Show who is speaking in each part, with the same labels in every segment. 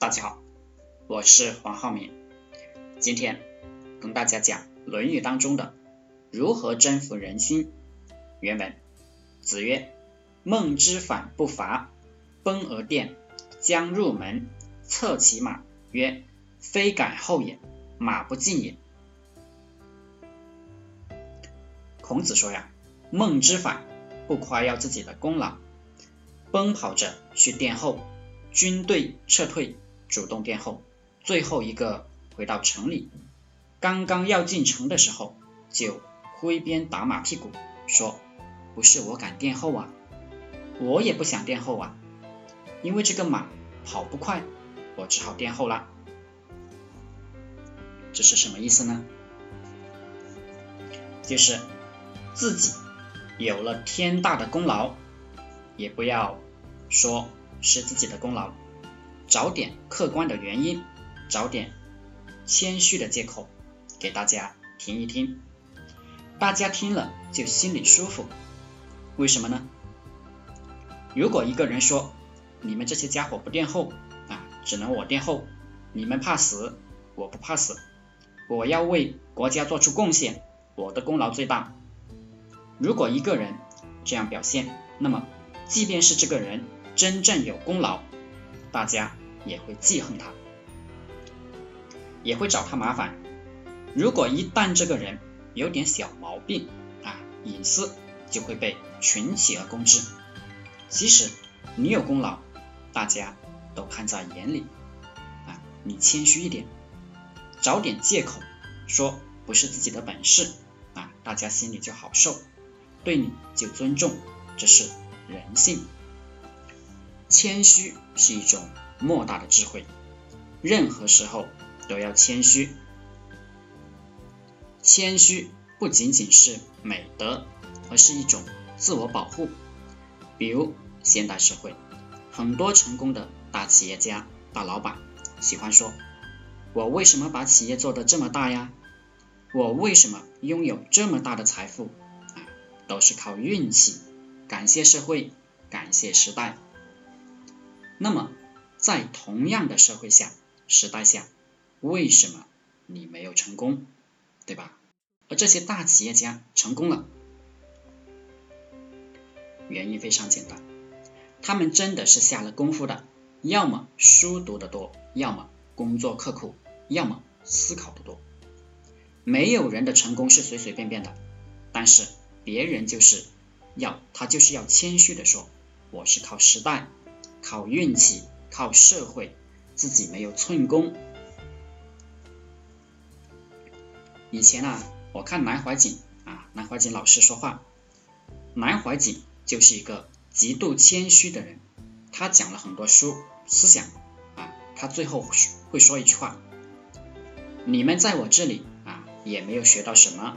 Speaker 1: 大家好，我是黄浩明，今天跟大家讲《论语》当中的如何征服人心。原文：子曰：“孟之反不伐，奔而殿，将入门，策其马，曰：‘非敢后也，马不进也。’”孔子说呀，孟之反不夸耀自己的功劳，奔跑着去殿后，军队撤退。主动殿后，最后一个回到城里，刚刚要进城的时候，就挥鞭打马屁股，说：“不是我敢殿后啊，我也不想殿后啊，因为这个马跑不快，我只好殿后了。”这是什么意思呢？就是自己有了天大的功劳，也不要说是自己的功劳。找点客观的原因，找点谦虚的借口，给大家听一听，大家听了就心里舒服。为什么呢？如果一个人说你们这些家伙不垫后啊，只能我垫后，你们怕死，我不怕死，我要为国家做出贡献，我的功劳最大。如果一个人这样表现，那么即便是这个人真正有功劳，大家。也会记恨他，也会找他麻烦。如果一旦这个人有点小毛病啊，隐私就会被群起而攻之。其实你有功劳，大家都看在眼里啊。你谦虚一点，找点借口说不是自己的本事啊，大家心里就好受，对你就尊重，这是人性。谦虚是一种。莫大的智慧，任何时候都要谦虚。谦虚不仅仅是美德，而是一种自我保护。比如现代社会，很多成功的大企业家、大老板喜欢说：“我为什么把企业做得这么大呀？我为什么拥有这么大的财富？啊，都是靠运气。感谢社会，感谢时代。”那么。在同样的社会下、时代下，为什么你没有成功，对吧？而这些大企业家成功了，原因非常简单，他们真的是下了功夫的，要么书读得多，要么工作刻苦，要么思考的多。没有人的成功是随随便便的，但是别人就是要他就是要谦虚的说，我是靠时代，靠运气。靠社会，自己没有寸功。以前啊，我看南怀瑾啊，南怀瑾老师说话，南怀瑾就是一个极度谦虚的人。他讲了很多书思想啊，他最后会说一句话：你们在我这里啊，也没有学到什么，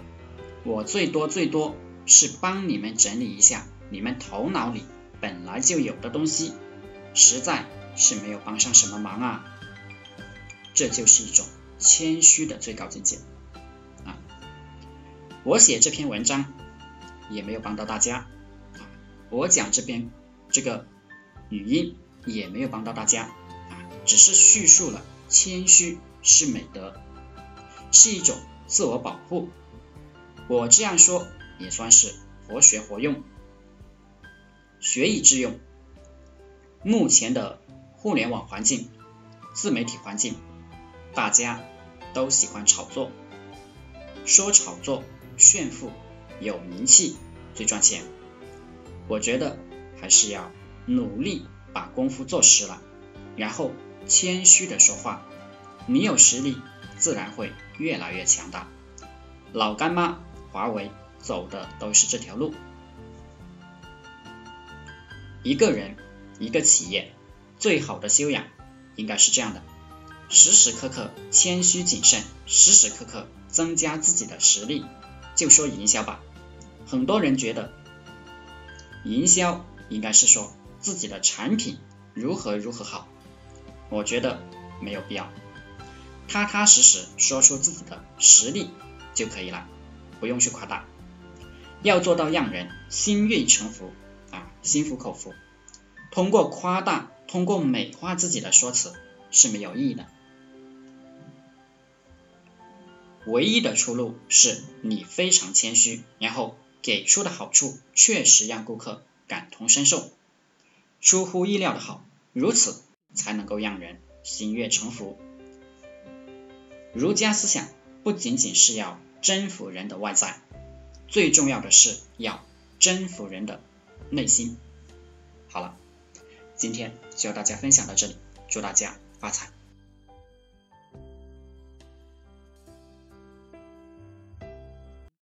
Speaker 1: 我最多最多是帮你们整理一下你们头脑里本来就有的东西，实在。是没有帮上什么忙啊，这就是一种谦虚的最高境界啊！我写这篇文章也没有帮到大家啊，我讲这篇这个语音也没有帮到大家啊，只是叙述了谦虚是美德，是一种自我保护。我这样说也算是活学活用，学以致用。目前的。互联网环境、自媒体环境，大家都喜欢炒作，说炒作、炫富、有名气最赚钱。我觉得还是要努力把功夫做实了，然后谦虚的说话。你有实力，自然会越来越强大。老干妈华为走的都是这条路。一个人，一个企业。最好的修养应该是这样的：时时刻刻谦虚谨慎，时时刻刻增加自己的实力。就说营销吧，很多人觉得营销应该是说自己的产品如何如何好，我觉得没有必要，踏踏实实说出自己的实力就可以了，不用去夸大。要做到让人心悦诚服啊，心服口服，通过夸大。通过美化自己的说辞，是没有意义的。唯一的出路是你非常谦虚，然后给出的好处确实让顾客感同身受，出乎意料的好，如此才能够让人心悦诚服。儒家思想不仅仅是要征服人的外在，最重要的是要征服人的内心。好了，今天就和大家分享到这里，祝大家发财。